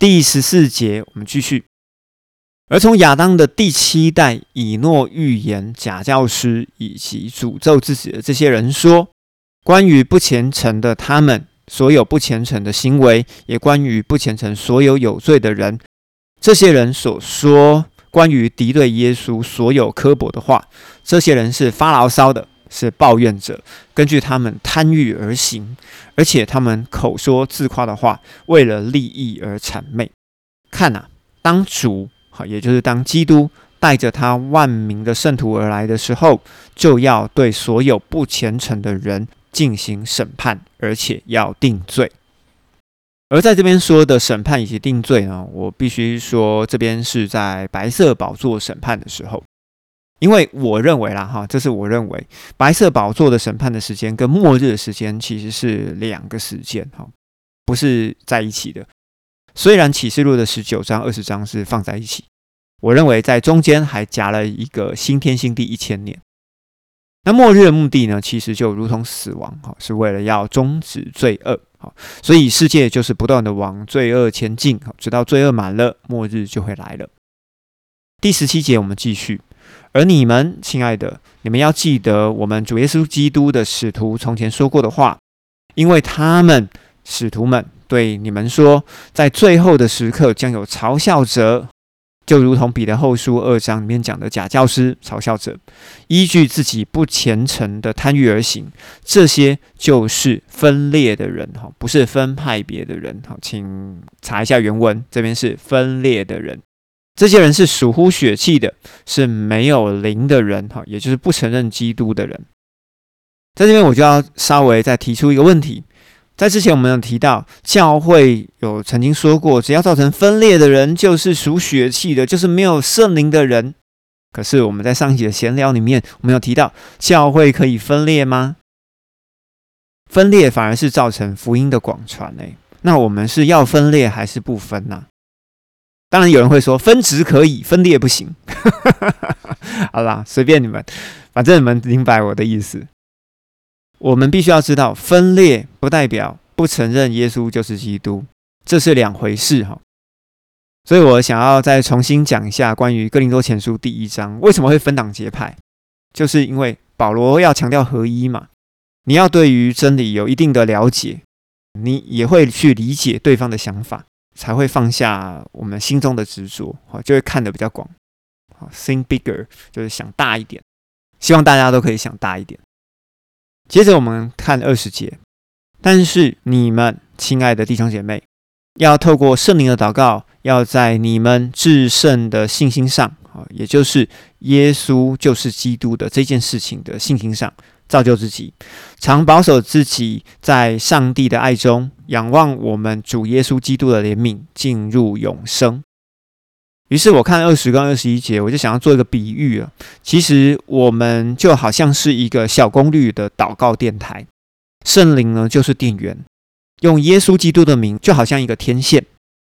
第十四节，我们继续。而从亚当的第七代以诺预言假教师以及诅咒自己的这些人说，关于不虔诚的他们所有不虔诚的行为，也关于不虔诚所有有罪的人，这些人所说关于敌对耶稣所有刻薄的话，这些人是发牢骚的，是抱怨者，根据他们贪欲而行，而且他们口说自夸的话，为了利益而谄媚。看呐，当主。也就是当基督带着他万名的圣徒而来的时候，就要对所有不虔诚的人进行审判，而且要定罪。而在这边说的审判以及定罪呢，我必须说，这边是在白色宝座审判的时候，因为我认为啦，哈，这是我认为白色宝座的审判的时间跟末日的时间其实是两个时间，哈，不是在一起的。虽然启示录的十九章、二十章是放在一起。我认为在中间还夹了一个新天新地一千年。那末日的目的呢？其实就如同死亡，哈，是为了要终止罪恶，哈，所以世界就是不断的往罪恶前进，哈，直到罪恶满了，末日就会来了。第十七节我们继续，而你们，亲爱的，你们要记得我们主耶稣基督的使徒从前说过的话，因为他们使徒们对你们说，在最后的时刻将有嘲笑者。就如同彼得后书二章里面讲的假教师、嘲笑者，依据自己不虔诚的贪欲而行，这些就是分裂的人哈，不是分派别的人哈，请查一下原文，这边是分裂的人，这些人是属乎血气的，是没有灵的人哈，也就是不承认基督的人。在这边我就要稍微再提出一个问题。在之前，我们有提到教会有曾经说过，只要造成分裂的人，就是属血气的，就是没有圣灵的人。可是我们在上一集的闲聊里面，我们有提到教会可以分裂吗？分裂反而是造成福音的广传诶。那我们是要分裂还是不分呢？当然有人会说分值可以，分裂不行。好啦，随便你们，反正你们明白我的意思。我们必须要知道，分裂不代表不承认耶稣就是基督，这是两回事哈。所以我想要再重新讲一下关于哥林多前书第一章为什么会分党结派，就是因为保罗要强调合一嘛。你要对于真理有一定的了解，你也会去理解对方的想法，才会放下我们心中的执着，好，就会看得比较广，好，think bigger，就是想大一点。希望大家都可以想大一点。接着我们看二十节，但是你们亲爱的弟兄姐妹，要透过圣灵的祷告，要在你们至圣的信心上，啊，也就是耶稣就是基督的这件事情的信心上，造就自己，常保守自己在上帝的爱中，仰望我们主耶稣基督的怜悯，进入永生。于是我看二十跟二十一节，我就想要做一个比喻啊。其实我们就好像是一个小功率的祷告电台，圣灵呢就是电源，用耶稣基督的名，就好像一个天线。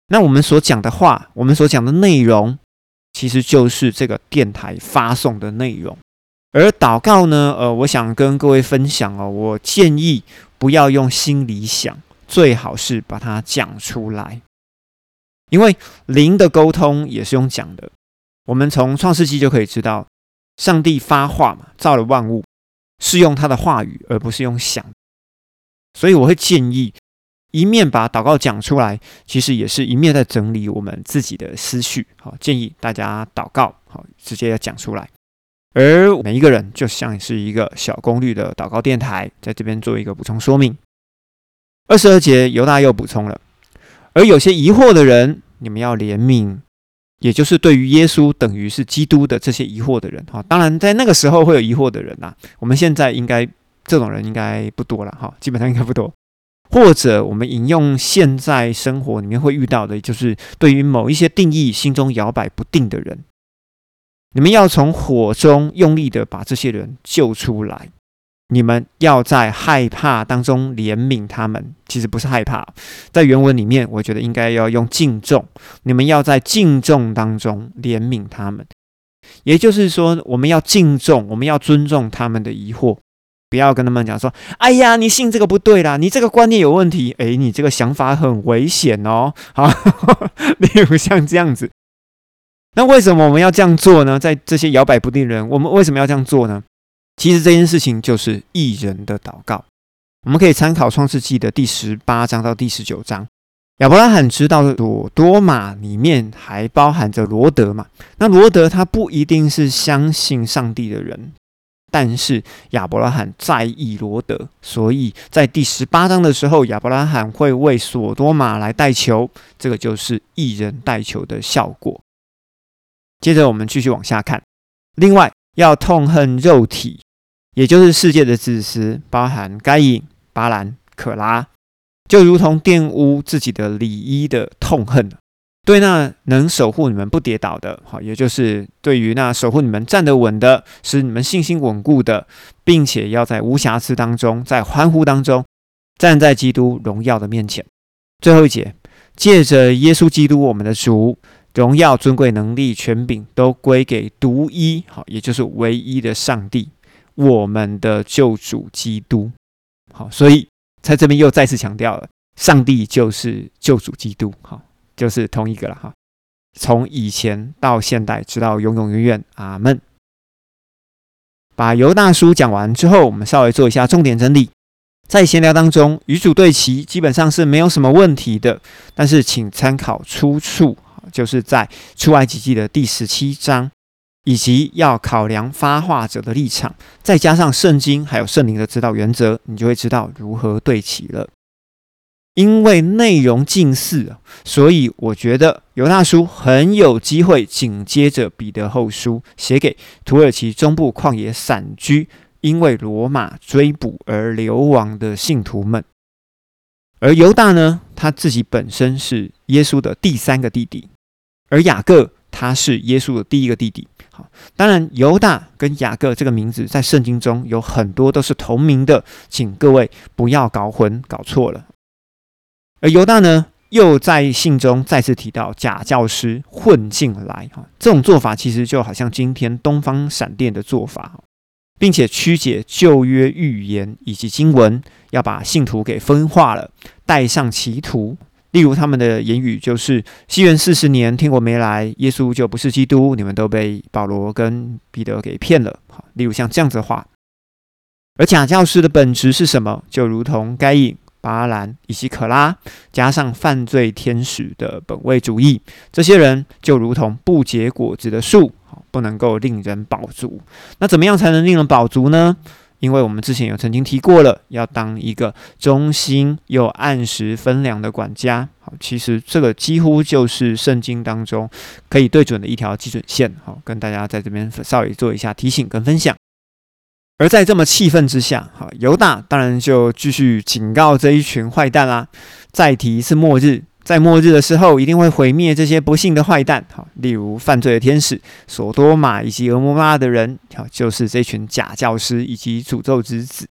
那我们所讲的话，我们所讲的内容，其实就是这个电台发送的内容。而祷告呢，呃，我想跟各位分享哦，我建议不要用心里想，最好是把它讲出来。因为灵的沟通也是用讲的，我们从创世纪就可以知道，上帝发话嘛，造了万物是用他的话语，而不是用想。所以我会建议，一面把祷告讲出来，其实也是一面在整理我们自己的思绪。好，建议大家祷告，好，直接要讲出来。而每一个人就像是一个小功率的祷告电台，在这边做一个补充说明。二十二节，犹大又补充了。而有些疑惑的人，你们要怜悯，也就是对于耶稣等于是基督的这些疑惑的人哈。当然，在那个时候会有疑惑的人呐。我们现在应该这种人应该不多了哈，基本上应该不多。或者我们引用现在生活里面会遇到的，就是对于某一些定义心中摇摆不定的人，你们要从火中用力的把这些人救出来。你们要在害怕当中怜悯他们，其实不是害怕，在原文里面，我觉得应该要用敬重。你们要在敬重当中怜悯他们，也就是说，我们要敬重，我们要尊重他们的疑惑，不要跟他们讲说：“哎呀，你信这个不对啦，你这个观念有问题，哎，你这个想法很危险哦。”好，例如像这样子。那为什么我们要这样做呢？在这些摇摆不定人，我们为什么要这样做呢？其实这件事情就是艺人的祷告。我们可以参考创世纪的第十八章到第十九章。亚伯拉罕知道索多玛里面还包含着罗德嘛？那罗德他不一定是相信上帝的人，但是亚伯拉罕在意罗德，所以在第十八章的时候，亚伯拉罕会为索多玛来代求，这个就是一人代求的效果。接着我们继续往下看，另外要痛恨肉体，也就是世界的子嗣，包含该隐、巴兰、可拉。就如同玷污自己的礼衣的痛恨，对那能守护你们不跌倒的，好，也就是对于那守护你们站得稳的，使你们信心稳固的，并且要在无瑕疵当中，在欢呼当中，站在基督荣耀的面前。最后一节，借着耶稣基督我们的主，荣耀、尊贵、能力、权柄都归给独一，好，也就是唯一的上帝，我们的救主基督。好，所以。在这边又再次强调了，上帝就是救主基督，好，就是同一个了，哈。从以前到现代，直到永永远远，阿门。把犹大书讲完之后，我们稍微做一下重点整理。在闲聊当中，与主对齐基本上是没有什么问题的，但是请参考出处，就是在出埃及记的第十七章。以及要考量发话者的立场，再加上圣经还有圣灵的指导原则，你就会知道如何对齐了。因为内容近似，所以我觉得犹大书很有机会紧接着彼得后书，写给土耳其中部旷野散居，因为罗马追捕而流亡的信徒们。而犹大呢，他自己本身是耶稣的第三个弟弟，而雅各他是耶稣的第一个弟弟。好，当然，犹大跟雅各这个名字在圣经中有很多都是同名的，请各位不要搞混、搞错了。而犹大呢，又在信中再次提到假教师混进来，哈，这种做法其实就好像今天东方闪电的做法，并且曲解旧约预言以及经文，要把信徒给分化了，带上歧途。例如，他们的言语就是“西元四十年，天国没来，耶稣就不是基督，你们都被保罗跟彼得给骗了。”好，例如像这样子的话。而假教师的本质是什么？就如同该隐、巴兰以及可拉，加上犯罪天使的本位主义，这些人就如同不结果子的树，不能够令人饱足。那怎么样才能令人饱足呢？因为我们之前有曾经提过了，要当一个忠心又按时分粮的管家。好，其实这个几乎就是圣经当中可以对准的一条基准线。好，跟大家在这边稍微做一下提醒跟分享。而在这么气愤之下，好，犹大当然就继续警告这一群坏蛋啦。再提是末日。在末日的时候，一定会毁灭这些不幸的坏蛋，好，例如犯罪的天使、索多玛以及俄摩拉的人，好，就是这群假教师以及诅咒之子。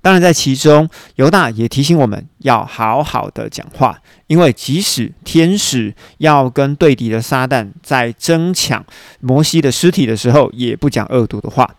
当然，在其中，犹大也提醒我们要好好的讲话，因为即使天使要跟对敌的撒旦在争抢摩西的尸体的时候，也不讲恶毒的话。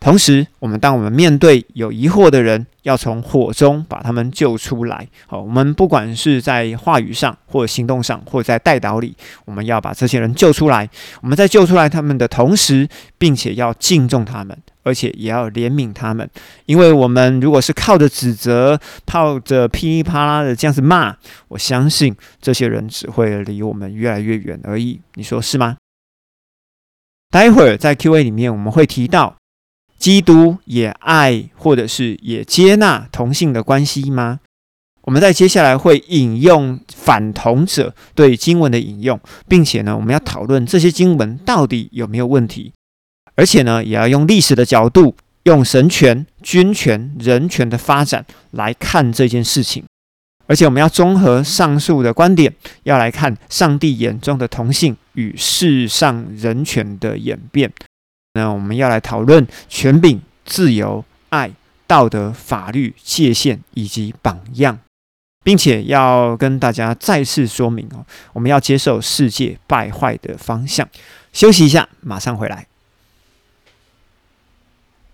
同时，我们当我们面对有疑惑的人，要从火中把他们救出来。好，我们不管是在话语上，或行动上，或者在带导里，我们要把这些人救出来。我们在救出来他们的同时，并且要敬重他们，而且也要怜悯他们。因为我们如果是靠着指责、靠着噼里啪啦的这样子骂，我相信这些人只会离我们越来越远而已。你说是吗？待会儿在 Q&A 里面我们会提到。基督也爱或者是也接纳同性的关系吗？我们在接下来会引用反同者对经文的引用，并且呢，我们要讨论这些经文到底有没有问题，而且呢，也要用历史的角度，用神权、君权、人权的发展来看这件事情，而且我们要综合上述的观点，要来看上帝眼中的同性与世上人权的演变。那我们要来讨论权柄、自由、爱、道德、法律界限以及榜样，并且要跟大家再次说明哦，我们要接受世界败坏的方向。休息一下，马上回来。